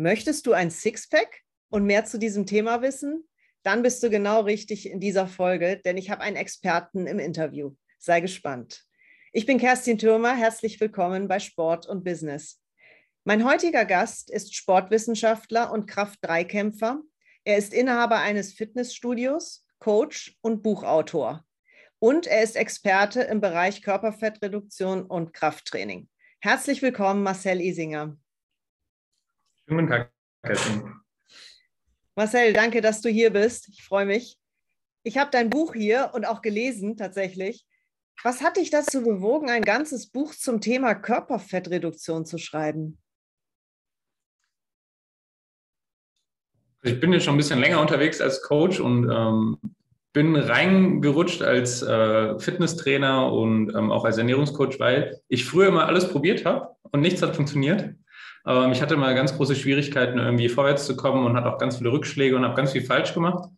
Möchtest du ein Sixpack und mehr zu diesem Thema wissen? Dann bist du genau richtig in dieser Folge, denn ich habe einen Experten im Interview. Sei gespannt. Ich bin Kerstin Thürmer, herzlich willkommen bei Sport und Business. Mein heutiger Gast ist Sportwissenschaftler und Kraft-3-Kämpfer. Er ist Inhaber eines Fitnessstudios, Coach und Buchautor. Und er ist Experte im Bereich Körperfettreduktion und Krafttraining. Herzlich willkommen, Marcel Isinger. Guten Tag, Kerstin. Marcel, danke, dass du hier bist. Ich freue mich. Ich habe dein Buch hier und auch gelesen tatsächlich. Was hat dich dazu bewogen, ein ganzes Buch zum Thema Körperfettreduktion zu schreiben? Ich bin jetzt schon ein bisschen länger unterwegs als Coach und ähm, bin reingerutscht als äh, Fitnesstrainer und ähm, auch als Ernährungscoach, weil ich früher immer alles probiert habe und nichts hat funktioniert. Ähm, ich hatte mal ganz große Schwierigkeiten, irgendwie vorwärts zu kommen und hatte auch ganz viele Rückschläge und habe ganz viel falsch gemacht.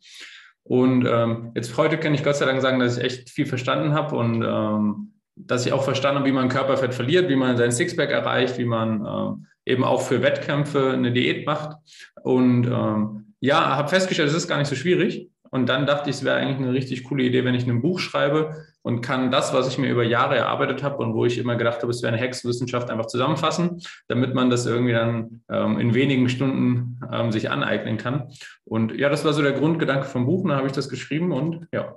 Und ähm, jetzt heute kann ich Gott sei Dank sagen, dass ich echt viel verstanden habe und ähm, dass ich auch verstanden habe, wie man Körperfett verliert, wie man sein Sixpack erreicht, wie man ähm, eben auch für Wettkämpfe eine Diät macht. Und ähm, ja, habe festgestellt, es ist gar nicht so schwierig. Und dann dachte ich, es wäre eigentlich eine richtig coole Idee, wenn ich ein Buch schreibe und kann das, was ich mir über Jahre erarbeitet habe und wo ich immer gedacht habe, es wäre eine Hexenwissenschaft, einfach zusammenfassen, damit man das irgendwie dann ähm, in wenigen Stunden ähm, sich aneignen kann. Und ja, das war so der Grundgedanke vom Buch. Und dann habe ich das geschrieben und ja.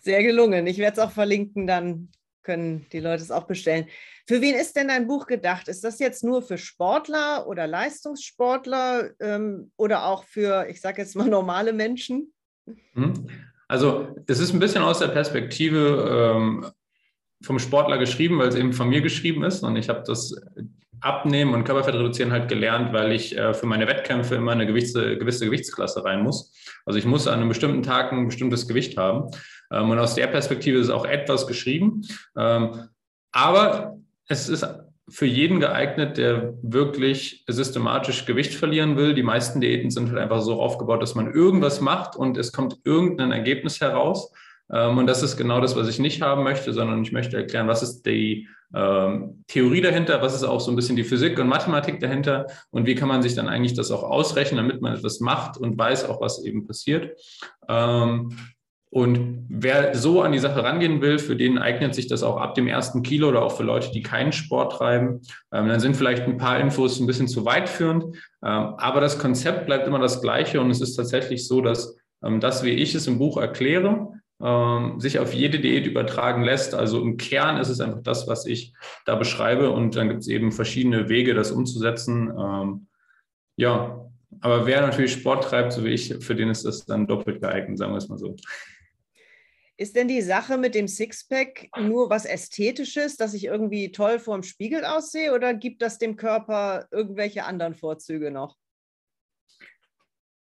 Sehr gelungen. Ich werde es auch verlinken, dann können die Leute es auch bestellen. Für wen ist denn dein Buch gedacht? Ist das jetzt nur für Sportler oder Leistungssportler ähm, oder auch für, ich sage jetzt mal, normale Menschen? Hm. Also es ist ein bisschen aus der Perspektive ähm, vom Sportler geschrieben, weil es eben von mir geschrieben ist. Und ich habe das Abnehmen und Körperfett reduzieren halt gelernt, weil ich äh, für meine Wettkämpfe immer eine gewisse, gewisse Gewichtsklasse rein muss. Also ich muss an einem bestimmten Tag ein bestimmtes Gewicht haben. Ähm, und aus der Perspektive ist auch etwas geschrieben. Ähm, aber es ist für jeden geeignet, der wirklich systematisch Gewicht verlieren will. Die meisten Diäten sind halt einfach so aufgebaut, dass man irgendwas macht und es kommt irgendein Ergebnis heraus. Ähm, und das ist genau das, was ich nicht haben möchte, sondern ich möchte erklären, was ist die ähm, Theorie dahinter, was ist auch so ein bisschen die Physik und Mathematik dahinter und wie kann man sich dann eigentlich das auch ausrechnen, damit man etwas macht und weiß auch, was eben passiert. Ähm, und wer so an die Sache rangehen will, für den eignet sich das auch ab dem ersten Kilo oder auch für Leute, die keinen Sport treiben. Ähm, dann sind vielleicht ein paar Infos ein bisschen zu weit führend. Ähm, aber das Konzept bleibt immer das gleiche. Und es ist tatsächlich so, dass ähm, das, wie ich es im Buch erkläre, ähm, sich auf jede Diät übertragen lässt. Also im Kern ist es einfach das, was ich da beschreibe. Und dann gibt es eben verschiedene Wege, das umzusetzen. Ähm, ja, aber wer natürlich Sport treibt, so wie ich, für den ist das dann doppelt geeignet, sagen wir es mal so. Ist denn die Sache mit dem Sixpack nur was Ästhetisches, dass ich irgendwie toll vorm Spiegel aussehe oder gibt das dem Körper irgendwelche anderen Vorzüge noch?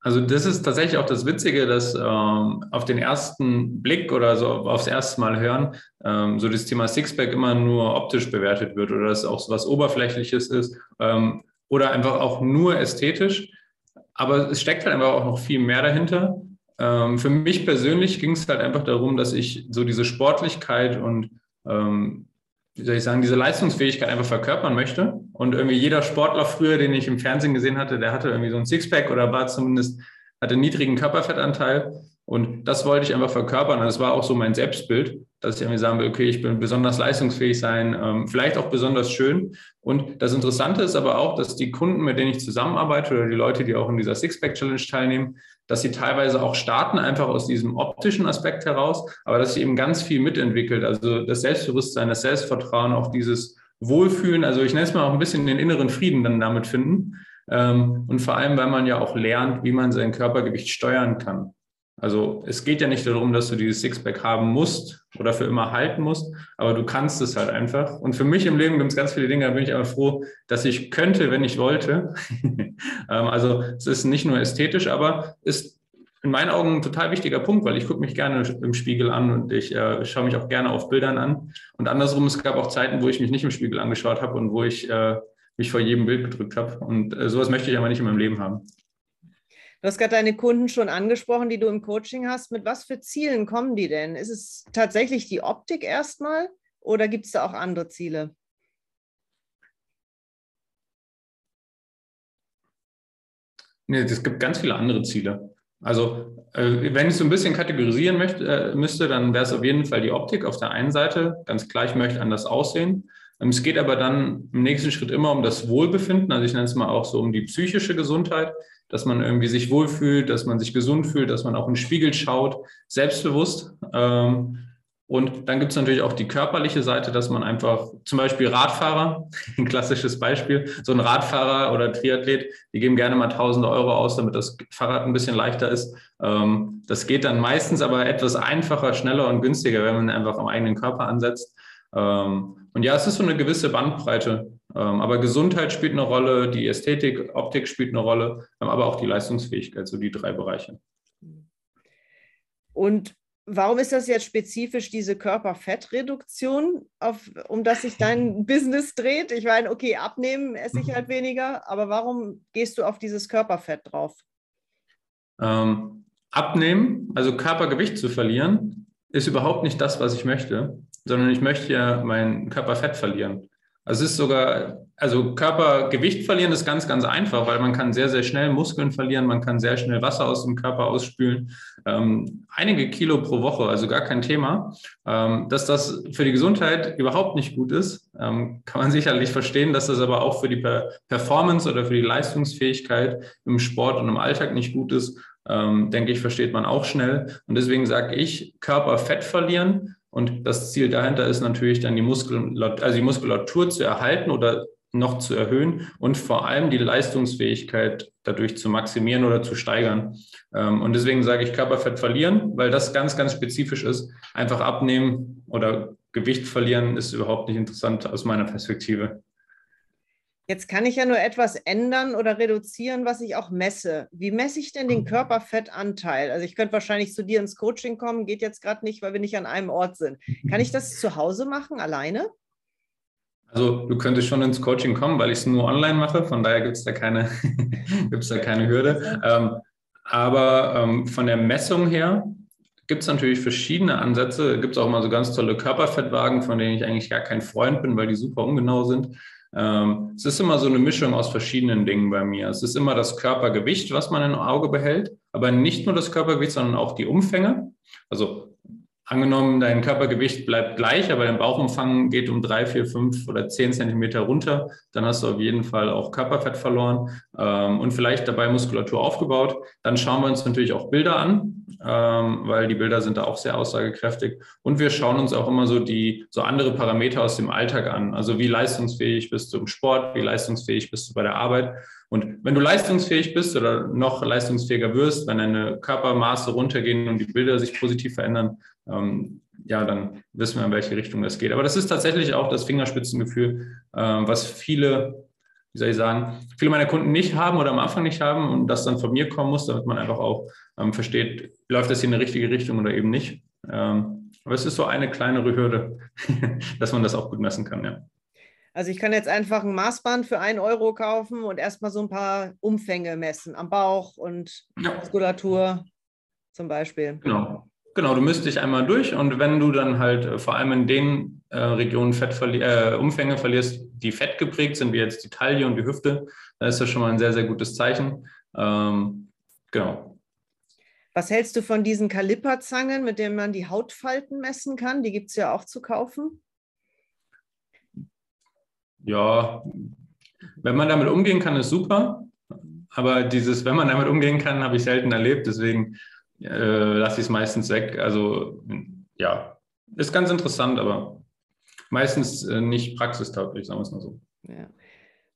Also das ist tatsächlich auch das Witzige, dass ähm, auf den ersten Blick oder so aufs erste Mal hören, ähm, so das Thema Sixpack immer nur optisch bewertet wird oder dass es auch so was Oberflächliches ist ähm, oder einfach auch nur ästhetisch. Aber es steckt halt einfach auch noch viel mehr dahinter. Ähm, für mich persönlich ging es halt einfach darum, dass ich so diese Sportlichkeit und ähm, wie soll ich sagen, diese Leistungsfähigkeit einfach verkörpern möchte. Und irgendwie jeder Sportler früher, den ich im Fernsehen gesehen hatte, der hatte irgendwie so ein Sixpack oder war zumindest, hatte einen niedrigen Körperfettanteil. Und das wollte ich einfach verkörpern. Und das war auch so mein Selbstbild, dass ich irgendwie sagen will, okay, ich bin besonders leistungsfähig sein, ähm, vielleicht auch besonders schön. Und das Interessante ist aber auch, dass die Kunden, mit denen ich zusammenarbeite oder die Leute, die auch in dieser Sixpack-Challenge teilnehmen, dass sie teilweise auch starten, einfach aus diesem optischen Aspekt heraus, aber dass sie eben ganz viel mitentwickelt. Also das Selbstbewusstsein, das Selbstvertrauen, auch dieses Wohlfühlen. Also ich nenne es mal auch ein bisschen den inneren Frieden dann damit finden. Ähm, und vor allem, weil man ja auch lernt, wie man sein Körpergewicht steuern kann. Also es geht ja nicht darum, dass du dieses Sixpack haben musst oder für immer halten musst, aber du kannst es halt einfach. Und für mich im Leben gibt es ganz viele Dinge, da bin ich aber froh, dass ich könnte, wenn ich wollte. Ähm, also es ist nicht nur ästhetisch, aber ist in meinen Augen ein total wichtiger Punkt, weil ich gucke mich gerne im Spiegel an und ich äh, schaue mich auch gerne auf Bildern an. Und andersrum, es gab auch Zeiten, wo ich mich nicht im Spiegel angeschaut habe und wo ich äh, mich vor jedem Bild gedrückt habe. Und äh, sowas möchte ich aber nicht in meinem Leben haben. Du hast gerade deine Kunden schon angesprochen, die du im Coaching hast. Mit was für Zielen kommen die denn? Ist es tatsächlich die Optik erstmal oder gibt es da auch andere Ziele? Nee, es gibt ganz viele andere Ziele. Also, äh, wenn ich so ein bisschen kategorisieren möchte, äh, müsste, dann wäre es auf jeden Fall die Optik auf der einen Seite. Ganz klar, ich möchte anders aussehen. Ähm, es geht aber dann im nächsten Schritt immer um das Wohlbefinden. Also ich nenne es mal auch so um die psychische Gesundheit, dass man irgendwie sich wohlfühlt, dass man sich gesund fühlt, dass man auch in den Spiegel schaut, selbstbewusst. Ähm, und dann gibt es natürlich auch die körperliche Seite, dass man einfach zum Beispiel Radfahrer, ein klassisches Beispiel, so ein Radfahrer oder Triathlet, die geben gerne mal tausende Euro aus, damit das Fahrrad ein bisschen leichter ist. Ähm, das geht dann meistens aber etwas einfacher, schneller und günstiger, wenn man einfach am eigenen Körper ansetzt. Ähm, und ja, es ist so eine gewisse Bandbreite. Ähm, aber Gesundheit spielt eine Rolle, die Ästhetik, Optik spielt eine Rolle, aber auch die Leistungsfähigkeit, so die drei Bereiche. Und Warum ist das jetzt spezifisch diese Körperfettreduktion, auf, um das sich dein Business dreht? Ich meine, okay, abnehmen esse ich halt weniger, aber warum gehst du auf dieses Körperfett drauf? Ähm, abnehmen, also Körpergewicht zu verlieren, ist überhaupt nicht das, was ich möchte, sondern ich möchte ja mein Körperfett verlieren. Also es ist sogar, also Körpergewicht verlieren ist ganz, ganz einfach, weil man kann sehr, sehr schnell Muskeln verlieren, man kann sehr schnell Wasser aus dem Körper ausspülen. Ähm, einige Kilo pro Woche, also gar kein Thema. Ähm, dass das für die Gesundheit überhaupt nicht gut ist, ähm, kann man sicherlich verstehen, dass das aber auch für die per Performance oder für die Leistungsfähigkeit im Sport und im Alltag nicht gut ist. Ähm, denke ich, versteht man auch schnell. Und deswegen sage ich, Körperfett verlieren und das Ziel dahinter ist natürlich dann die Muskulatur, also die Muskulatur zu erhalten oder noch zu erhöhen und vor allem die Leistungsfähigkeit dadurch zu maximieren oder zu steigern. Ähm, und deswegen sage ich Körperfett verlieren, weil das ganz, ganz spezifisch ist. Einfach abnehmen oder Gewicht verlieren ist überhaupt nicht interessant aus meiner Perspektive. Jetzt kann ich ja nur etwas ändern oder reduzieren, was ich auch messe. Wie messe ich denn den mhm. Körperfettanteil? Also ich könnte wahrscheinlich zu dir ins Coaching kommen, geht jetzt gerade nicht, weil wir nicht an einem Ort sind. Kann ich das zu Hause machen, alleine? Also du könntest schon ins Coaching kommen, weil ich es nur online mache, von daher gibt es da keine, gibt's da keine Hürde. Ähm, aber ähm, von der Messung her gibt es natürlich verschiedene Ansätze. Gibt es auch mal so ganz tolle Körperfettwagen, von denen ich eigentlich gar kein Freund bin, weil die super ungenau sind. Ähm, es ist immer so eine Mischung aus verschiedenen Dingen bei mir. Es ist immer das Körpergewicht, was man im Auge behält, aber nicht nur das Körpergewicht, sondern auch die Umfänge. Also angenommen, dein Körpergewicht bleibt gleich, aber dein Bauchumfang geht um drei, vier, fünf oder zehn Zentimeter runter, dann hast du auf jeden Fall auch Körperfett verloren ähm, und vielleicht dabei Muskulatur aufgebaut. Dann schauen wir uns natürlich auch Bilder an, ähm, weil die Bilder sind da auch sehr aussagekräftig. Und wir schauen uns auch immer so die so andere Parameter aus dem Alltag an. Also wie leistungsfähig bist du im Sport, wie leistungsfähig bist du bei der Arbeit. Und wenn du leistungsfähig bist oder noch leistungsfähiger wirst, wenn deine Körpermaße runtergehen und die Bilder sich positiv verändern, ähm, ja, dann wissen wir, in welche Richtung das geht. Aber das ist tatsächlich auch das Fingerspitzengefühl, äh, was viele, wie soll ich sagen, viele meiner Kunden nicht haben oder am Anfang nicht haben und das dann von mir kommen muss, damit man einfach auch ähm, versteht, läuft das hier in die richtige Richtung oder eben nicht. Ähm, aber es ist so eine kleinere Hürde, dass man das auch gut messen kann, ja. Also ich kann jetzt einfach ein Maßband für einen Euro kaufen und erstmal so ein paar Umfänge messen am Bauch und ja. Muskulatur zum Beispiel. Genau. Genau, du misst dich einmal durch und wenn du dann halt äh, vor allem in den äh, Regionen Fett verli äh, Umfänge verlierst, die fett geprägt sind, wie jetzt die Taille und die Hüfte, dann ist das schon mal ein sehr, sehr gutes Zeichen. Ähm, genau. Was hältst du von diesen Kaliperzangen, mit denen man die Hautfalten messen kann? Die gibt es ja auch zu kaufen. Ja, wenn man damit umgehen kann, ist super. Aber dieses, wenn man damit umgehen kann, habe ich selten erlebt. Deswegen äh, lasse ich es meistens weg. Also ja, ist ganz interessant, aber meistens äh, nicht praxistauglich, sagen wir es mal so. Ja.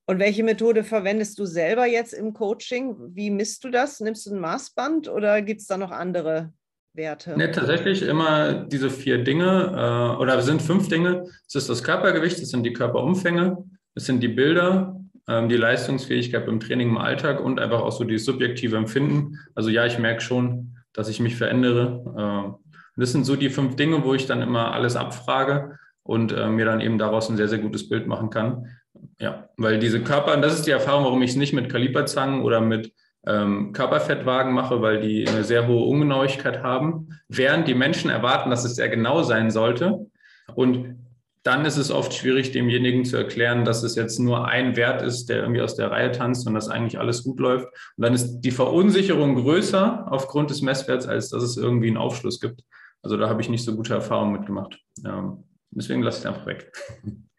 Und welche Methode verwendest du selber jetzt im Coaching? Wie misst du das? Nimmst du ein Maßband oder gibt es da noch andere Werte? Ne, tatsächlich immer diese vier Dinge äh, oder sind fünf Dinge. Es ist das Körpergewicht, es sind die Körperumfänge, es sind die Bilder, ähm, die Leistungsfähigkeit beim Training im Alltag und einfach auch so die subjektive Empfinden. Also ja, ich merke schon, dass ich mich verändere. Ähm, das sind so die fünf Dinge, wo ich dann immer alles abfrage und äh, mir dann eben daraus ein sehr, sehr gutes Bild machen kann. Ja, weil diese Körper, und das ist die Erfahrung, warum ich es nicht mit Kaliberzangen oder mit ähm, Körperfettwagen mache, weil die eine sehr hohe Ungenauigkeit haben, während die Menschen erwarten, dass es sehr genau sein sollte. Und dann ist es oft schwierig, demjenigen zu erklären, dass es jetzt nur ein Wert ist, der irgendwie aus der Reihe tanzt und dass eigentlich alles gut läuft. Und dann ist die Verunsicherung größer aufgrund des Messwerts, als dass es irgendwie einen Aufschluss gibt. Also da habe ich nicht so gute Erfahrungen mitgemacht. Deswegen lasse ich es einfach weg.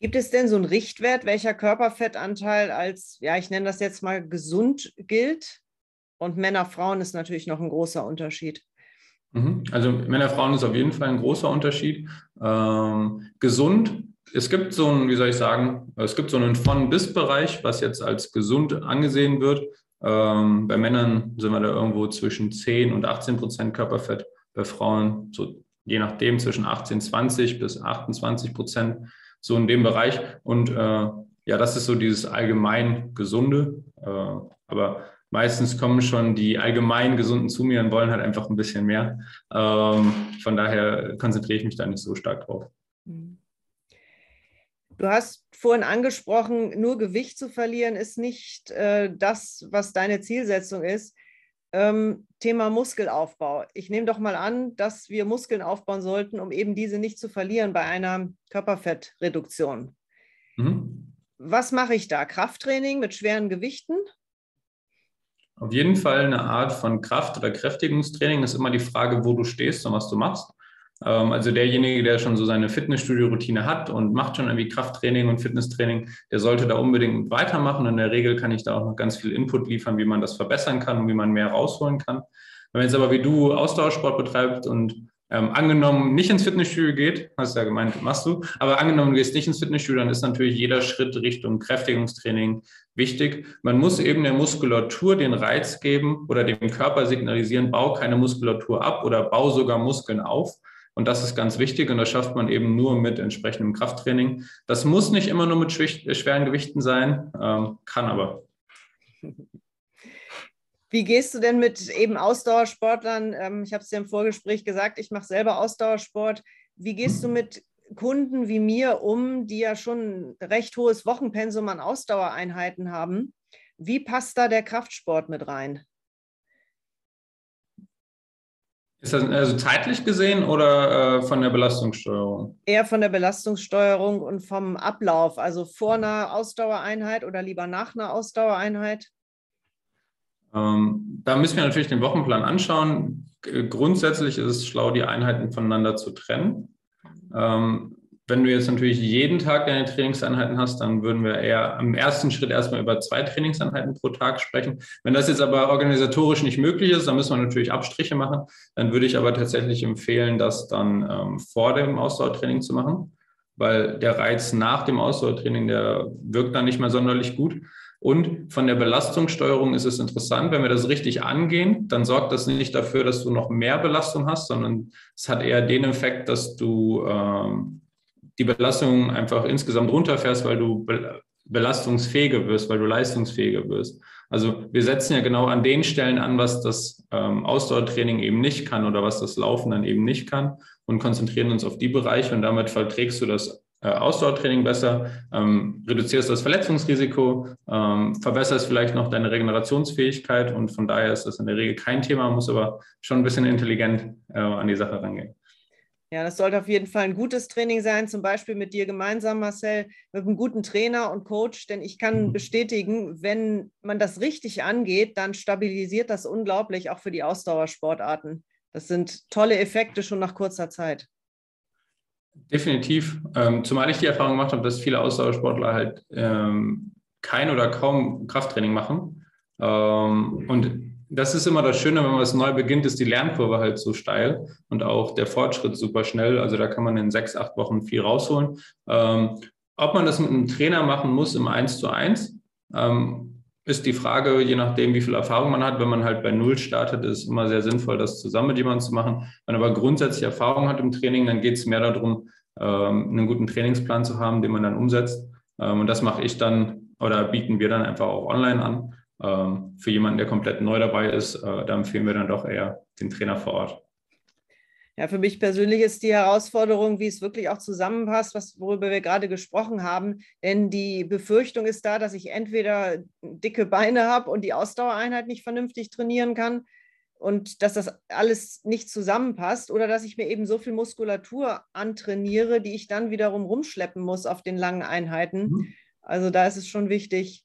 Gibt es denn so einen Richtwert, welcher Körperfettanteil als, ja, ich nenne das jetzt mal gesund gilt? Und Männer, Frauen ist natürlich noch ein großer Unterschied. Mhm. Also Männer, Frauen ist auf jeden Fall ein großer Unterschied. Ähm, gesund, es gibt so einen, wie soll ich sagen, es gibt so einen Von-Bis-Bereich, was jetzt als gesund angesehen wird. Ähm, bei Männern sind wir da irgendwo zwischen 10 und 18 Prozent Körperfett, bei Frauen so je nachdem zwischen 18, 20 bis 28 Prozent, so in dem Bereich. Und äh, ja, das ist so dieses allgemein Gesunde. Äh, aber meistens kommen schon die allgemein Gesunden zu mir und wollen halt einfach ein bisschen mehr. Ähm, von daher konzentriere ich mich da nicht so stark drauf. Du hast vorhin angesprochen, nur Gewicht zu verlieren ist nicht äh, das, was deine Zielsetzung ist. Ähm, Thema Muskelaufbau. Ich nehme doch mal an, dass wir Muskeln aufbauen sollten, um eben diese nicht zu verlieren bei einer Körperfettreduktion. Mhm. Was mache ich da? Krafttraining mit schweren Gewichten? Auf jeden Fall eine Art von Kraft- oder Kräftigungstraining ist immer die Frage, wo du stehst und was du machst. Ähm, also derjenige, der schon so seine Fitnessstudio-Routine hat und macht schon irgendwie Krafttraining und Fitnesstraining, der sollte da unbedingt weitermachen. In der Regel kann ich da auch noch ganz viel Input liefern, wie man das verbessern kann und wie man mehr rausholen kann. Wenn man jetzt aber wie du Ausdauersport betreibt und ähm, angenommen nicht ins Fitnessstudio geht, hast du ja gemeint, machst du, aber angenommen du gehst nicht ins Fitnessstudio, dann ist natürlich jeder Schritt Richtung Kräftigungstraining wichtig. Man muss eben der Muskulatur den Reiz geben oder dem Körper signalisieren, bau keine Muskulatur ab oder bau sogar Muskeln auf. Und das ist ganz wichtig und das schafft man eben nur mit entsprechendem Krafttraining. Das muss nicht immer nur mit schweren Gewichten sein, ähm, kann aber. Wie gehst du denn mit eben Ausdauersportlern? Ähm, ich habe es dir im Vorgespräch gesagt, ich mache selber Ausdauersport. Wie gehst du mit Kunden wie mir um, die ja schon ein recht hohes Wochenpensum an Ausdauereinheiten haben? Wie passt da der Kraftsport mit rein? Ist das also zeitlich gesehen oder äh, von der Belastungssteuerung? Eher von der Belastungssteuerung und vom Ablauf, also vor einer Ausdauereinheit oder lieber nach einer Ausdauereinheit? Ähm, da müssen wir natürlich den Wochenplan anschauen. Grundsätzlich ist es schlau, die Einheiten voneinander zu trennen. Ähm, wenn du jetzt natürlich jeden Tag deine Trainingseinheiten hast, dann würden wir eher am ersten Schritt erstmal über zwei Trainingseinheiten pro Tag sprechen. Wenn das jetzt aber organisatorisch nicht möglich ist, dann müssen wir natürlich Abstriche machen. Dann würde ich aber tatsächlich empfehlen, das dann ähm, vor dem Ausdauertraining zu machen, weil der Reiz nach dem Ausdauertraining, der wirkt dann nicht mehr sonderlich gut. Und von der Belastungssteuerung ist es interessant, wenn wir das richtig angehen, dann sorgt das nicht dafür, dass du noch mehr Belastung hast, sondern es hat eher den Effekt, dass du ähm, die Belastung einfach insgesamt runterfährst, weil du belastungsfähiger wirst, weil du leistungsfähiger wirst. Also wir setzen ja genau an den Stellen an, was das ähm, Ausdauertraining eben nicht kann oder was das Laufen dann eben nicht kann und konzentrieren uns auf die Bereiche und damit verträgst du das äh, Ausdauertraining besser, ähm, reduzierst das Verletzungsrisiko, ähm, verbesserst vielleicht noch deine Regenerationsfähigkeit und von daher ist das in der Regel kein Thema, muss aber schon ein bisschen intelligent äh, an die Sache rangehen. Ja, das sollte auf jeden Fall ein gutes Training sein, zum Beispiel mit dir gemeinsam, Marcel, mit einem guten Trainer und Coach, denn ich kann mhm. bestätigen, wenn man das richtig angeht, dann stabilisiert das unglaublich auch für die Ausdauersportarten. Das sind tolle Effekte schon nach kurzer Zeit. Definitiv, ähm, zumal ich die Erfahrung gemacht habe, dass viele Ausdauersportler halt ähm, kein oder kaum Krafttraining machen. Ähm, und das ist immer das Schöne, wenn man was neu beginnt, ist die Lernkurve halt so steil und auch der Fortschritt super schnell. Also da kann man in sechs, acht Wochen viel rausholen. Ähm, ob man das mit einem Trainer machen muss im 1 zu 1, ähm, ist die Frage, je nachdem, wie viel Erfahrung man hat. Wenn man halt bei Null startet, ist es immer sehr sinnvoll, das zusammen mit jemandem zu machen. Wenn man aber grundsätzlich Erfahrung hat im Training, dann geht es mehr darum, ähm, einen guten Trainingsplan zu haben, den man dann umsetzt. Ähm, und das mache ich dann oder bieten wir dann einfach auch online an. Ähm, für jemanden, der komplett neu dabei ist, äh, da empfehlen wir dann doch eher den Trainer vor Ort. Ja, für mich persönlich ist die Herausforderung, wie es wirklich auch zusammenpasst, was, worüber wir gerade gesprochen haben. Denn die Befürchtung ist da, dass ich entweder dicke Beine habe und die Ausdauereinheit nicht vernünftig trainieren kann und dass das alles nicht zusammenpasst oder dass ich mir eben so viel Muskulatur antrainiere, die ich dann wiederum rumschleppen muss auf den langen Einheiten. Mhm. Also da ist es schon wichtig,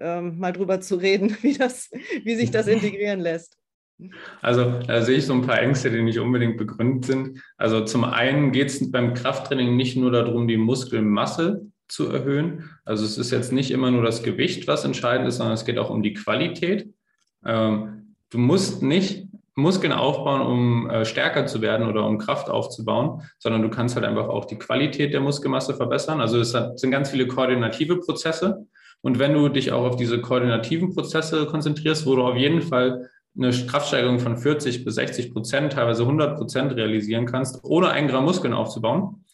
ähm, mal drüber zu reden, wie, das, wie sich das integrieren lässt. Also da sehe ich so ein paar Ängste, die nicht unbedingt begründet sind. Also zum einen geht es beim Krafttraining nicht nur darum, die Muskelmasse zu erhöhen. Also es ist jetzt nicht immer nur das Gewicht, was entscheidend ist, sondern es geht auch um die Qualität. Ähm, du musst nicht Muskeln aufbauen, um äh, stärker zu werden oder um Kraft aufzubauen, sondern du kannst halt einfach auch die Qualität der Muskelmasse verbessern. Also es sind ganz viele koordinative Prozesse. Und wenn du dich auch auf diese koordinativen Prozesse konzentrierst, wo du auf jeden Fall eine Kraftsteigerung von 40 bis 60 Prozent, teilweise 100 Prozent realisieren kannst, ohne ein Gramm Muskeln aufzubauen,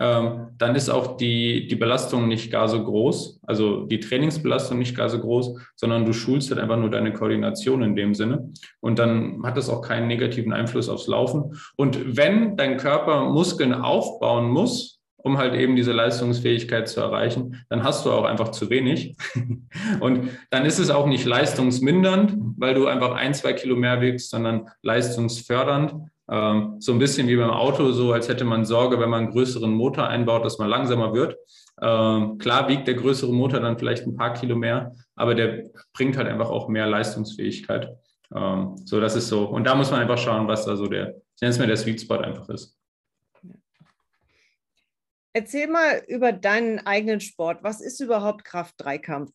ähm, dann ist auch die, die Belastung nicht gar so groß, also die Trainingsbelastung nicht gar so groß, sondern du schulst halt einfach nur deine Koordination in dem Sinne. Und dann hat das auch keinen negativen Einfluss aufs Laufen. Und wenn dein Körper Muskeln aufbauen muss, um halt eben diese Leistungsfähigkeit zu erreichen, dann hast du auch einfach zu wenig. Und dann ist es auch nicht leistungsmindernd, weil du einfach ein, zwei Kilo mehr wiegst, sondern leistungsfördernd. Ähm, so ein bisschen wie beim Auto, so als hätte man Sorge, wenn man einen größeren Motor einbaut, dass man langsamer wird. Ähm, klar wiegt der größere Motor dann vielleicht ein paar Kilo mehr, aber der bringt halt einfach auch mehr Leistungsfähigkeit. Ähm, so, das ist so. Und da muss man einfach schauen, was da so der, ich nenne es mir der Sweet Spot einfach ist. Erzähl mal über deinen eigenen Sport. Was ist überhaupt Kraft-Dreikampf?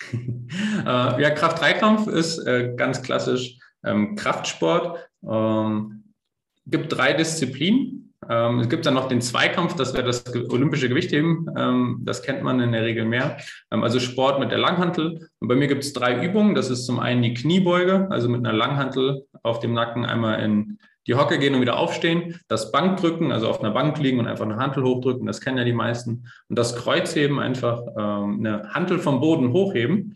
äh, ja, Kraft-Dreikampf ist äh, ganz klassisch ähm, Kraftsport. Ähm, gibt drei Disziplinen. Ähm, es gibt dann noch den Zweikampf, das wäre das olympische Gewichtheben. Das kennt man in der Regel mehr. Also Sport mit der Langhantel. Und bei mir gibt es drei Übungen. Das ist zum einen die Kniebeuge, also mit einer Langhantel auf dem Nacken einmal in die Hocke gehen und wieder aufstehen, das Bankdrücken, also auf einer Bank liegen und einfach eine Hantel hochdrücken, das kennen ja die meisten, und das Kreuzheben, einfach ähm, eine Hantel vom Boden hochheben.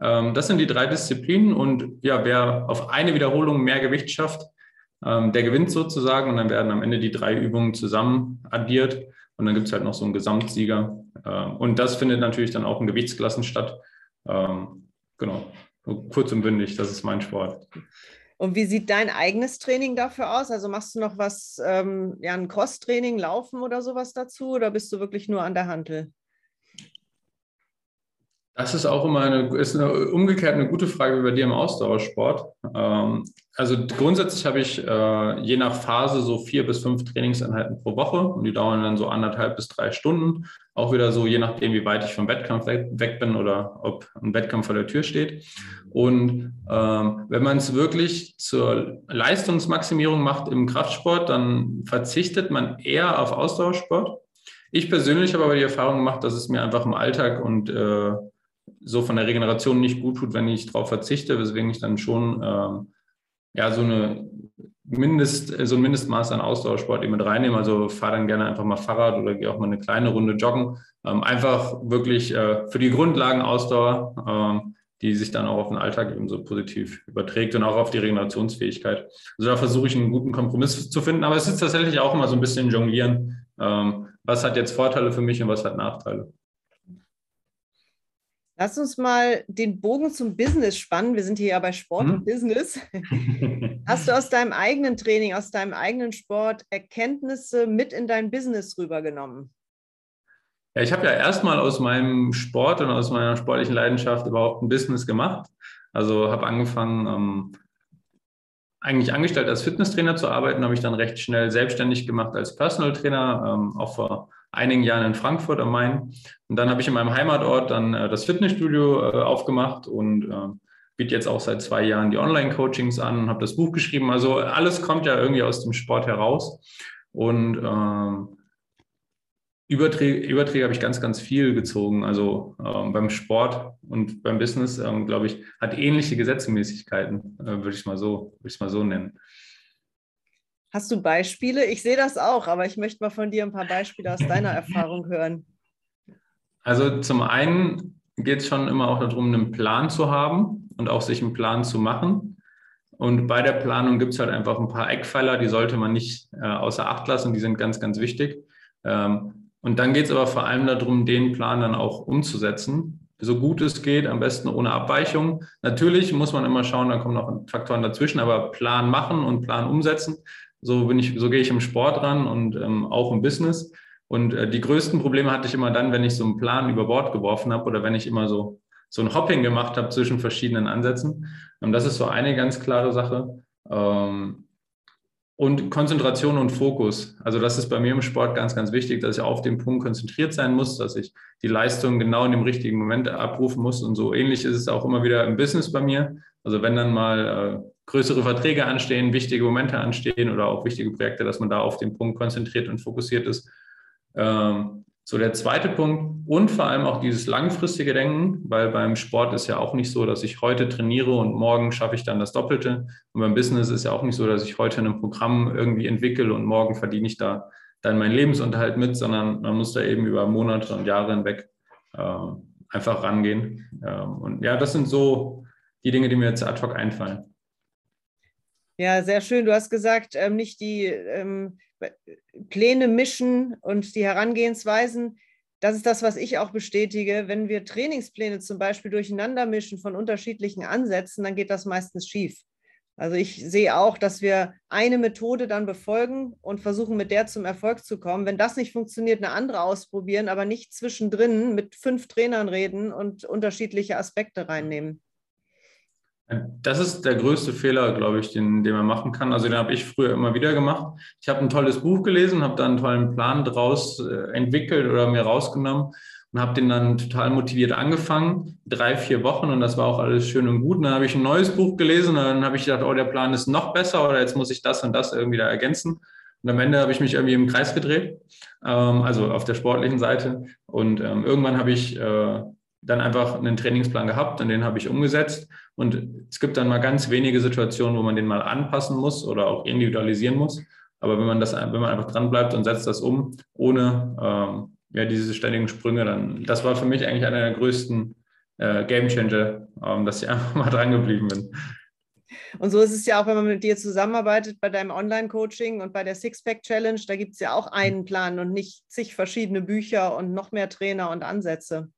Ähm, das sind die drei Disziplinen und ja, wer auf eine Wiederholung mehr Gewicht schafft, ähm, der gewinnt sozusagen und dann werden am Ende die drei Übungen zusammen addiert und dann gibt es halt noch so einen Gesamtsieger. Ähm, und das findet natürlich dann auch in Gewichtsklassen statt. Ähm, genau, kurz und bündig, das ist mein Sport. Und wie sieht dein eigenes Training dafür aus? Also machst du noch was, ähm, ja, ein Cross-Training, Laufen oder sowas dazu oder bist du wirklich nur an der Hantel? Das ist auch immer eine, ist eine, umgekehrt eine gute Frage wie bei dir im Ausdauersport. Ähm, also grundsätzlich habe ich äh, je nach Phase so vier bis fünf Trainingseinheiten pro Woche und die dauern dann so anderthalb bis drei Stunden. Auch wieder so, je nachdem, wie weit ich vom Wettkampf weg, weg bin oder ob ein Wettkampf vor der Tür steht. Und ähm, wenn man es wirklich zur Leistungsmaximierung macht im Kraftsport, dann verzichtet man eher auf Ausdauersport. Ich persönlich habe aber die Erfahrung gemacht, dass es mir einfach im Alltag und äh, so von der Regeneration nicht gut tut, wenn ich darauf verzichte, weswegen ich dann schon ähm, ja so eine Mindest, so ein Mindestmaß an Ausdauersport eben mit reinnehme. Also fahre dann gerne einfach mal Fahrrad oder gehe auch mal eine kleine Runde joggen. Ähm, einfach wirklich äh, für die Grundlagen Ausdauer, ähm, die sich dann auch auf den Alltag eben so positiv überträgt und auch auf die Regenerationsfähigkeit. Also da versuche ich einen guten Kompromiss zu finden, aber es ist tatsächlich auch immer so ein bisschen jonglieren. Ähm, was hat jetzt Vorteile für mich und was hat Nachteile? Lass uns mal den Bogen zum Business spannen. Wir sind hier ja bei Sport hm? und Business. Hast du aus deinem eigenen Training, aus deinem eigenen Sport Erkenntnisse mit in dein Business rübergenommen? Ja, ich habe ja erstmal aus meinem Sport und aus meiner sportlichen Leidenschaft überhaupt ein Business gemacht. Also habe angefangen, ähm, eigentlich angestellt als Fitnesstrainer zu arbeiten, habe ich dann recht schnell selbstständig gemacht als Personal Trainer, ähm, auch vor einigen Jahren in Frankfurt am Main. Und dann habe ich in meinem Heimatort dann äh, das Fitnessstudio äh, aufgemacht und äh, biete jetzt auch seit zwei Jahren die Online-Coachings an und habe das Buch geschrieben. Also alles kommt ja irgendwie aus dem Sport heraus. Und ähm, Überträge, Überträge habe ich ganz, ganz viel gezogen. Also ähm, beim Sport und beim Business, ähm, glaube ich, hat ähnliche Gesetzmäßigkeiten, äh, würde ich mal so, mal so nennen. Hast du Beispiele? Ich sehe das auch, aber ich möchte mal von dir ein paar Beispiele aus deiner Erfahrung hören. Also zum einen geht es schon immer auch darum, einen Plan zu haben und auch sich einen Plan zu machen. Und bei der Planung gibt es halt einfach ein paar Eckpfeiler, die sollte man nicht äh, außer Acht lassen, die sind ganz, ganz wichtig. Ähm, und dann geht es aber vor allem darum, den Plan dann auch umzusetzen. so gut es geht, am besten ohne Abweichung. Natürlich muss man immer schauen, da kommen noch Faktoren dazwischen, aber Plan machen und Plan umsetzen. So bin ich, so gehe ich im Sport ran und ähm, auch im Business. Und äh, die größten Probleme hatte ich immer dann, wenn ich so einen Plan über Bord geworfen habe oder wenn ich immer so, so ein Hopping gemacht habe zwischen verschiedenen Ansätzen. Und das ist so eine ganz klare Sache. Ähm, und Konzentration und Fokus. Also das ist bei mir im Sport ganz, ganz wichtig, dass ich auf den Punkt konzentriert sein muss, dass ich die Leistung genau in dem richtigen Moment abrufen muss. Und so ähnlich ist es auch immer wieder im Business bei mir. Also wenn dann mal äh, größere Verträge anstehen, wichtige Momente anstehen oder auch wichtige Projekte, dass man da auf den Punkt konzentriert und fokussiert ist. Ähm, so der zweite Punkt und vor allem auch dieses langfristige Denken, weil beim Sport ist ja auch nicht so, dass ich heute trainiere und morgen schaffe ich dann das Doppelte. Und beim Business ist ja auch nicht so, dass ich heute ein Programm irgendwie entwickle und morgen verdiene ich da dann meinen Lebensunterhalt mit, sondern man muss da eben über Monate und Jahre hinweg äh, einfach rangehen. Ähm, und ja, das sind so die Dinge, die mir jetzt ad hoc einfallen. Ja, sehr schön. Du hast gesagt, ähm, nicht die ähm, Pläne mischen und die Herangehensweisen. Das ist das, was ich auch bestätige. Wenn wir Trainingspläne zum Beispiel durcheinander mischen von unterschiedlichen Ansätzen, dann geht das meistens schief. Also ich sehe auch, dass wir eine Methode dann befolgen und versuchen, mit der zum Erfolg zu kommen. Wenn das nicht funktioniert, eine andere ausprobieren, aber nicht zwischendrin mit fünf Trainern reden und unterschiedliche Aspekte reinnehmen. Das ist der größte Fehler, glaube ich, den, den man machen kann. Also den habe ich früher immer wieder gemacht. Ich habe ein tolles Buch gelesen, habe da einen tollen Plan draus äh, entwickelt oder mir rausgenommen und habe den dann total motiviert angefangen, drei, vier Wochen und das war auch alles schön und gut. Und dann habe ich ein neues Buch gelesen und dann habe ich gedacht, oh, der Plan ist noch besser oder jetzt muss ich das und das irgendwie da ergänzen. Und am Ende habe ich mich irgendwie im Kreis gedreht, ähm, also auf der sportlichen Seite. Und ähm, irgendwann habe ich äh, dann einfach einen Trainingsplan gehabt und den habe ich umgesetzt. Und es gibt dann mal ganz wenige Situationen, wo man den mal anpassen muss oder auch individualisieren muss. Aber wenn man das, wenn man einfach dran bleibt und setzt das um, ohne ähm, ja, diese ständigen Sprünge, dann, das war für mich eigentlich einer der größten äh, Game Changer, ähm, dass ich einfach mal dran geblieben bin. Und so ist es ja auch, wenn man mit dir zusammenarbeitet bei deinem Online-Coaching und bei der Sixpack-Challenge, da gibt es ja auch einen Plan und nicht zig verschiedene Bücher und noch mehr Trainer und Ansätze.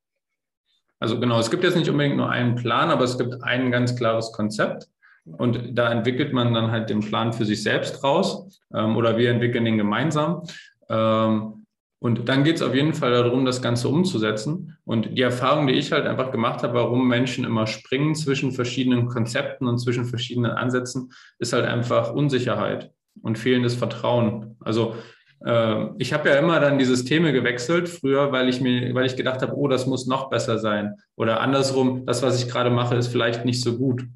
Also genau, es gibt jetzt nicht unbedingt nur einen Plan, aber es gibt ein ganz klares Konzept. Und da entwickelt man dann halt den Plan für sich selbst raus ähm, oder wir entwickeln den gemeinsam. Ähm, und dann geht es auf jeden Fall darum, das Ganze umzusetzen. Und die Erfahrung, die ich halt einfach gemacht habe, warum Menschen immer springen zwischen verschiedenen Konzepten und zwischen verschiedenen Ansätzen, ist halt einfach Unsicherheit und fehlendes Vertrauen. Also ich habe ja immer dann die Systeme gewechselt früher, weil ich mir, weil ich gedacht habe, oh, das muss noch besser sein. Oder andersrum, das, was ich gerade mache, ist vielleicht nicht so gut.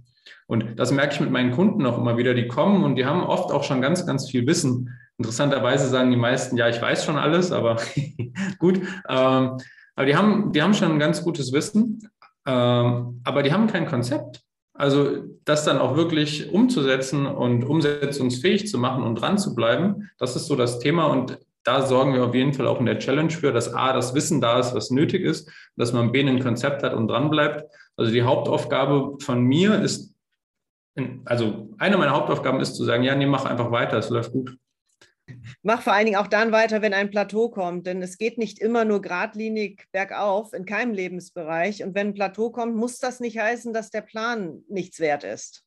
Und das merke ich mit meinen Kunden auch immer wieder. Die kommen und die haben oft auch schon ganz, ganz viel Wissen. Interessanterweise sagen die meisten, ja, ich weiß schon alles, aber gut. Ähm, aber die haben, die haben schon ein ganz gutes Wissen, ähm, aber die haben kein Konzept. Also das dann auch wirklich umzusetzen und umsetzungsfähig zu machen und dran zu bleiben, das ist so das Thema. Und da sorgen wir auf jeden Fall auch in der Challenge für, dass A, das Wissen da ist, was nötig ist, dass man B, ein Konzept hat und dran bleibt. Also die Hauptaufgabe von mir ist, also eine meiner Hauptaufgaben ist zu sagen, ja, nee, mach einfach weiter, es läuft gut. Mach vor allen Dingen auch dann weiter, wenn ein Plateau kommt, denn es geht nicht immer nur geradlinig bergauf in keinem Lebensbereich. Und wenn ein Plateau kommt, muss das nicht heißen, dass der Plan nichts wert ist.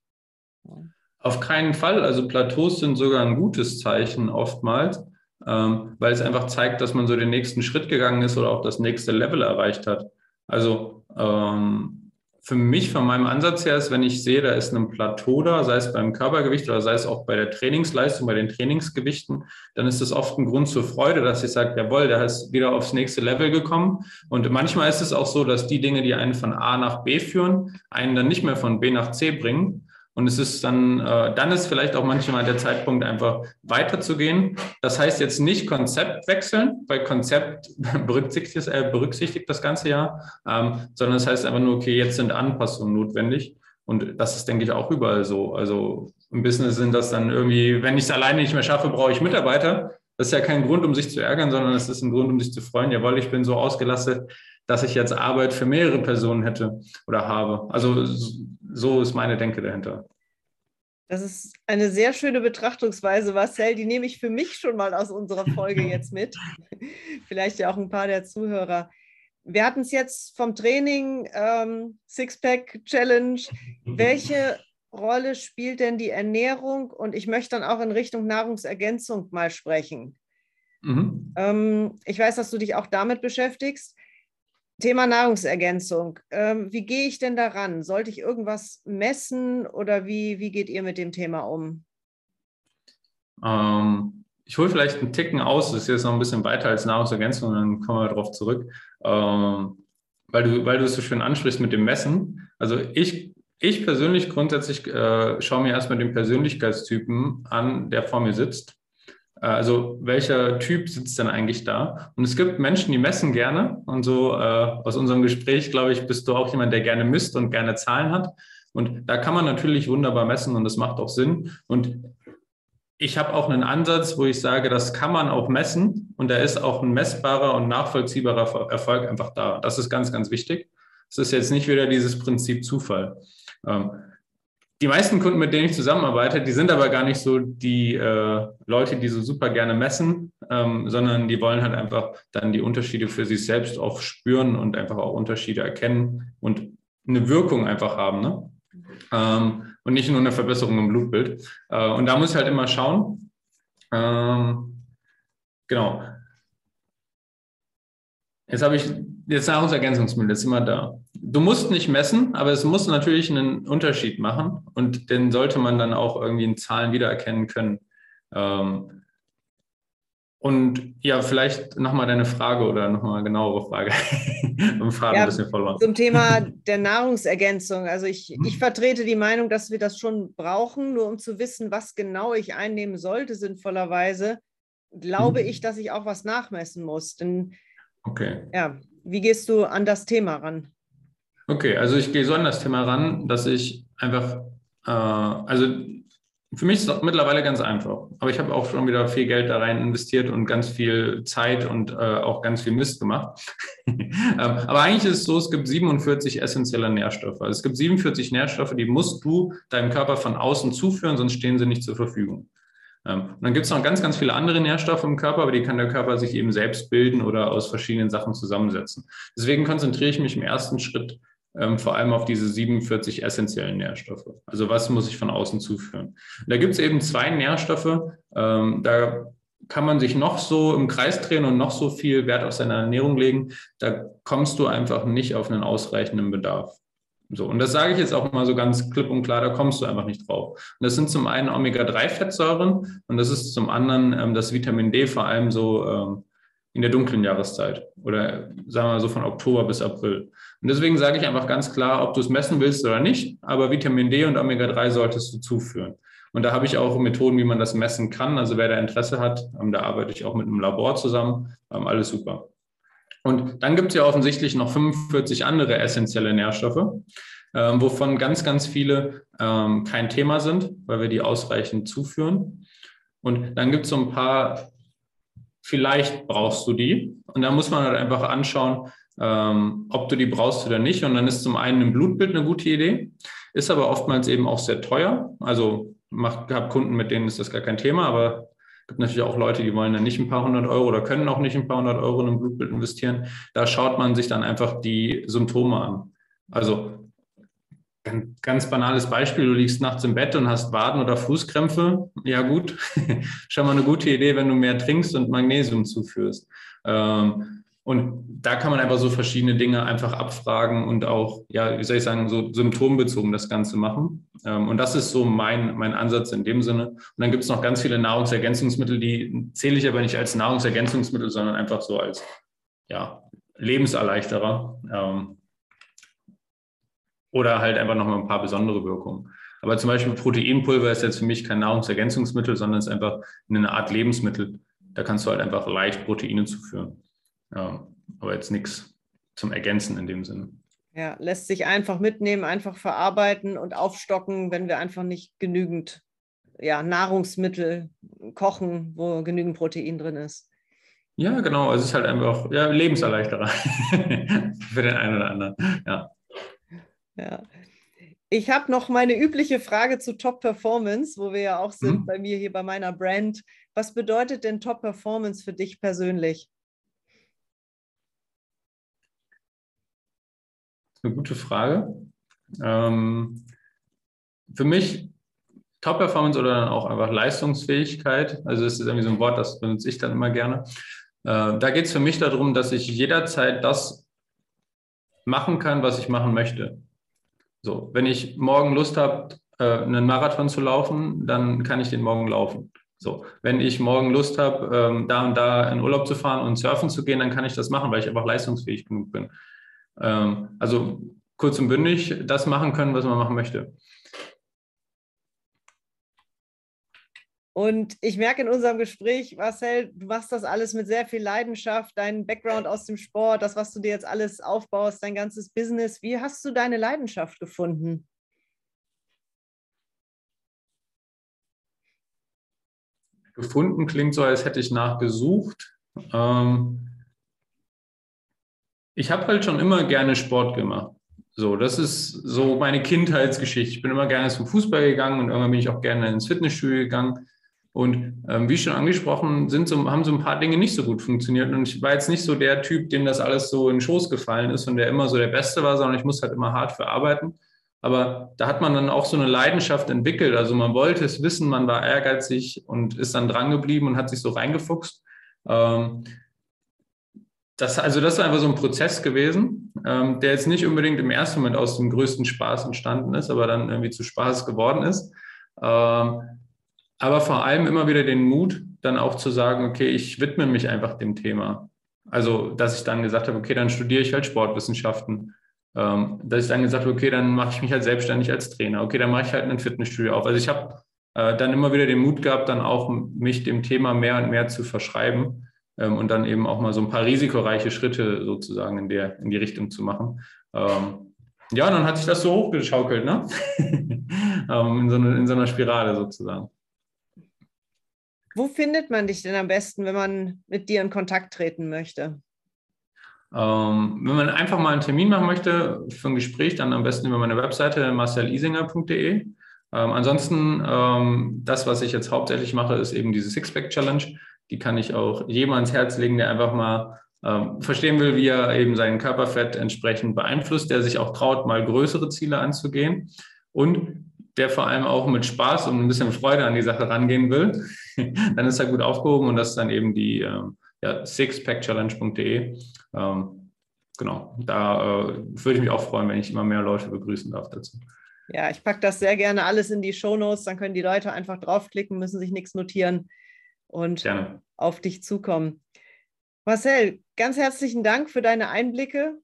Auf keinen Fall. Also Plateaus sind sogar ein gutes Zeichen oftmals, ähm, weil es einfach zeigt, dass man so den nächsten Schritt gegangen ist oder auch das nächste Level erreicht hat. Also ähm, für mich von meinem Ansatz her ist, wenn ich sehe, da ist ein Plateau da, sei es beim Körpergewicht oder sei es auch bei der Trainingsleistung, bei den Trainingsgewichten, dann ist das oft ein Grund zur Freude, dass ich sage, jawohl, der ist wieder aufs nächste Level gekommen. Und manchmal ist es auch so, dass die Dinge, die einen von A nach B führen, einen dann nicht mehr von B nach C bringen. Und es ist dann, äh, dann ist vielleicht auch manchmal der Zeitpunkt, einfach weiterzugehen. Das heißt jetzt nicht Konzept wechseln, weil Konzept berücksichtigt, äh, berücksichtigt das ganze Jahr, ähm, sondern es das heißt einfach nur, okay, jetzt sind Anpassungen notwendig. Und das ist, denke ich, auch überall so. Also im Business sind das dann irgendwie, wenn ich es alleine nicht mehr schaffe, brauche ich Mitarbeiter. Das ist ja kein Grund, um sich zu ärgern, sondern es ist ein Grund, um sich zu freuen. Jawohl, ich bin so ausgelastet, dass ich jetzt Arbeit für mehrere Personen hätte oder habe. Also so ist meine Denke dahinter. Das ist eine sehr schöne Betrachtungsweise, Marcel. Die nehme ich für mich schon mal aus unserer Folge jetzt mit. Vielleicht ja auch ein paar der Zuhörer. wir hatten es jetzt vom Training, ähm, Sixpack Challenge. Welche Rolle spielt denn die Ernährung? Und ich möchte dann auch in Richtung Nahrungsergänzung mal sprechen. Mhm. Ähm, ich weiß, dass du dich auch damit beschäftigst. Thema Nahrungsergänzung. Ähm, wie gehe ich denn daran? Sollte ich irgendwas messen oder wie, wie geht ihr mit dem Thema um? Ähm, ich hole vielleicht einen Ticken aus, das ist jetzt noch ein bisschen weiter als Nahrungsergänzung, dann kommen wir darauf zurück. Ähm, weil, du, weil du es so schön ansprichst mit dem Messen. Also ich, ich persönlich grundsätzlich äh, schaue mir erstmal den Persönlichkeitstypen an, der vor mir sitzt. Äh, also welcher Typ sitzt denn eigentlich da? Und es gibt Menschen, die messen gerne. Und so äh, aus unserem Gespräch, glaube ich, bist du auch jemand, der gerne misst und gerne Zahlen hat. Und da kann man natürlich wunderbar messen und das macht auch Sinn. Und ich habe auch einen Ansatz, wo ich sage, das kann man auch messen und da ist auch ein messbarer und nachvollziehbarer Erfolg einfach da. Das ist ganz, ganz wichtig. Es ist jetzt nicht wieder dieses Prinzip Zufall. Ähm, die meisten Kunden, mit denen ich zusammenarbeite, die sind aber gar nicht so die äh, Leute, die so super gerne messen, ähm, sondern die wollen halt einfach dann die Unterschiede für sich selbst auch spüren und einfach auch Unterschiede erkennen und eine Wirkung einfach haben. Ne? Ähm, und nicht nur eine Verbesserung im Blutbild. Äh, und da muss ich halt immer schauen. Ähm, genau. Jetzt habe ich jetzt Nahrungsergänzungsmittel, sind wir da. Du musst nicht messen, aber es muss natürlich einen Unterschied machen und den sollte man dann auch irgendwie in Zahlen wiedererkennen können. Ähm, und ja, vielleicht nochmal deine Frage oder nochmal eine genauere Frage. Fragen ja, ein bisschen verloren. Zum Thema der Nahrungsergänzung. Also ich, ich vertrete die Meinung, dass wir das schon brauchen, nur um zu wissen, was genau ich einnehmen sollte, sinnvollerweise, glaube mhm. ich, dass ich auch was nachmessen muss. Denn okay. ja, wie gehst du an das Thema ran? Okay, also ich gehe so an das Thema ran, dass ich einfach, äh, also für mich ist es mittlerweile ganz einfach. Aber ich habe auch schon wieder viel Geld da rein investiert und ganz viel Zeit und äh, auch ganz viel Mist gemacht. Ähm, aber eigentlich ist es so, es gibt 47 essentielle Nährstoffe. Also es gibt 47 Nährstoffe, die musst du deinem Körper von außen zuführen, sonst stehen sie nicht zur Verfügung. Ähm, und dann gibt es noch ganz, ganz viele andere Nährstoffe im Körper, aber die kann der Körper sich eben selbst bilden oder aus verschiedenen Sachen zusammensetzen. Deswegen konzentriere ich mich im ersten Schritt ähm, vor allem auf diese 47 essentiellen Nährstoffe. Also was muss ich von außen zuführen? Und da gibt es eben zwei Nährstoffe, ähm, da kann man sich noch so im Kreis drehen und noch so viel Wert auf seine Ernährung legen, da kommst du einfach nicht auf einen ausreichenden Bedarf. So, und das sage ich jetzt auch mal so ganz klipp und klar, da kommst du einfach nicht drauf. Und das sind zum einen Omega-3-Fettsäuren und das ist zum anderen ähm, das Vitamin D, vor allem so ähm, in der dunklen Jahreszeit oder sagen wir mal so von Oktober bis April. Und deswegen sage ich einfach ganz klar, ob du es messen willst oder nicht, aber Vitamin D und Omega-3 solltest du zuführen. Und da habe ich auch Methoden, wie man das messen kann. Also wer da Interesse hat, ähm, da arbeite ich auch mit einem Labor zusammen. Ähm, alles super. Und dann gibt es ja offensichtlich noch 45 andere essentielle Nährstoffe, ähm, wovon ganz, ganz viele kein Thema sind, weil wir die ausreichend zuführen. Und dann gibt es so ein paar vielleicht brauchst du die. Und da muss man halt einfach anschauen, ähm, ob du die brauchst oder nicht. Und dann ist zum einen ein Blutbild eine gute Idee, ist aber oftmals eben auch sehr teuer. Also habe Kunden, mit denen ist das gar kein Thema, aber gibt natürlich auch Leute, die wollen dann nicht ein paar hundert Euro oder können auch nicht ein paar hundert Euro in ein Blutbild investieren. Da schaut man sich dann einfach die Symptome an. Also Ganz, ganz banales Beispiel, du liegst nachts im Bett und hast Waden- oder Fußkrämpfe. Ja gut, schon mal eine gute Idee, wenn du mehr trinkst und Magnesium zuführst. Ähm, und da kann man einfach so verschiedene Dinge einfach abfragen und auch, ja, wie soll ich sagen, so symptombezogen das Ganze machen. Ähm, und das ist so mein, mein Ansatz in dem Sinne. Und dann gibt es noch ganz viele Nahrungsergänzungsmittel, die zähle ich aber nicht als Nahrungsergänzungsmittel, sondern einfach so als, ja, Lebenserleichterer. Ähm, oder halt einfach nochmal ein paar besondere Wirkungen. Aber zum Beispiel Proteinpulver ist jetzt für mich kein Nahrungsergänzungsmittel, sondern ist einfach eine Art Lebensmittel. Da kannst du halt einfach leicht Proteine zuführen. Ja, aber jetzt nichts zum Ergänzen in dem Sinne. Ja, lässt sich einfach mitnehmen, einfach verarbeiten und aufstocken, wenn wir einfach nicht genügend ja, Nahrungsmittel kochen, wo genügend Protein drin ist. Ja, genau. Also es ist halt einfach ja, Lebenserleichterer für den einen oder anderen. Ja. Ja. Ich habe noch meine übliche Frage zu Top Performance, wo wir ja auch sind mhm. bei mir hier bei meiner Brand. Was bedeutet denn Top Performance für dich persönlich? Eine gute Frage. Ähm, für mich Top-Performance oder dann auch einfach Leistungsfähigkeit. Also das ist irgendwie so ein Wort, das benutze ich dann immer gerne. Äh, da geht es für mich darum, dass ich jederzeit das machen kann, was ich machen möchte. So, wenn ich morgen Lust habe, äh, einen Marathon zu laufen, dann kann ich den morgen laufen. So, wenn ich morgen Lust habe, ähm, da und da in Urlaub zu fahren und surfen zu gehen, dann kann ich das machen, weil ich einfach leistungsfähig genug bin. Ähm, also kurz und bündig das machen können, was man machen möchte. Und ich merke in unserem Gespräch, Marcel, du machst das alles mit sehr viel Leidenschaft, dein Background aus dem Sport, das, was du dir jetzt alles aufbaust, dein ganzes Business. Wie hast du deine Leidenschaft gefunden? Gefunden klingt so, als hätte ich nachgesucht. Ähm ich habe halt schon immer gerne Sport gemacht. So, das ist so meine Kindheitsgeschichte. Ich bin immer gerne zum Fußball gegangen und irgendwann bin ich auch gerne ins Fitnessstudio gegangen. Und ähm, wie schon angesprochen, sind so, haben so ein paar Dinge nicht so gut funktioniert. Und ich war jetzt nicht so der Typ, dem das alles so in den Schoß gefallen ist und der immer so der Beste war, sondern ich muss halt immer hart für arbeiten. Aber da hat man dann auch so eine Leidenschaft entwickelt. Also man wollte es wissen, man war ehrgeizig und ist dann dran geblieben und hat sich so reingefuchst. Ähm, das, also das ist einfach so ein Prozess gewesen, ähm, der jetzt nicht unbedingt im ersten Moment aus dem größten Spaß entstanden ist, aber dann irgendwie zu Spaß geworden ist. Ähm, aber vor allem immer wieder den Mut, dann auch zu sagen, okay, ich widme mich einfach dem Thema. Also, dass ich dann gesagt habe, okay, dann studiere ich halt Sportwissenschaften. Ähm, dass ich dann gesagt habe, okay, dann mache ich mich halt selbstständig als Trainer. Okay, dann mache ich halt ein Fitnessstudio auf. Also ich habe äh, dann immer wieder den Mut gehabt, dann auch mich dem Thema mehr und mehr zu verschreiben und dann eben auch mal so ein paar risikoreiche Schritte sozusagen in, der, in die Richtung zu machen. Ähm, ja, dann hat sich das so hochgeschaukelt, ne? ähm, in, so eine, in so einer Spirale sozusagen. Wo findet man dich denn am besten, wenn man mit dir in Kontakt treten möchte? Ähm, wenn man einfach mal einen Termin machen möchte für ein Gespräch, dann am besten über meine Webseite marcelisinger.de. Ähm, ansonsten, ähm, das, was ich jetzt hauptsächlich mache, ist eben diese Sixpack Challenge. Die kann ich auch jedem ans Herz legen, der einfach mal ähm, verstehen will, wie er eben sein Körperfett entsprechend beeinflusst, der sich auch traut, mal größere Ziele anzugehen. Und der vor allem auch mit Spaß und ein bisschen Freude an die Sache rangehen will, dann ist er gut aufgehoben und das ist dann eben die ähm, ja, sixpackchallenge.de. Ähm, genau, da äh, würde ich mich auch freuen, wenn ich immer mehr Leute begrüßen darf dazu. Ja, ich packe das sehr gerne alles in die Shownotes, dann können die Leute einfach draufklicken, müssen sich nichts notieren und gerne. auf dich zukommen. Marcel, ganz herzlichen Dank für deine Einblicke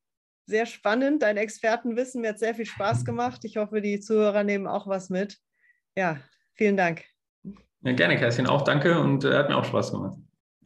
sehr spannend. Dein Expertenwissen mir hat sehr viel Spaß gemacht. Ich hoffe, die Zuhörer nehmen auch was mit. Ja, vielen Dank. Ja, gerne, Kerstin. Auch danke und äh, hat mir auch Spaß gemacht.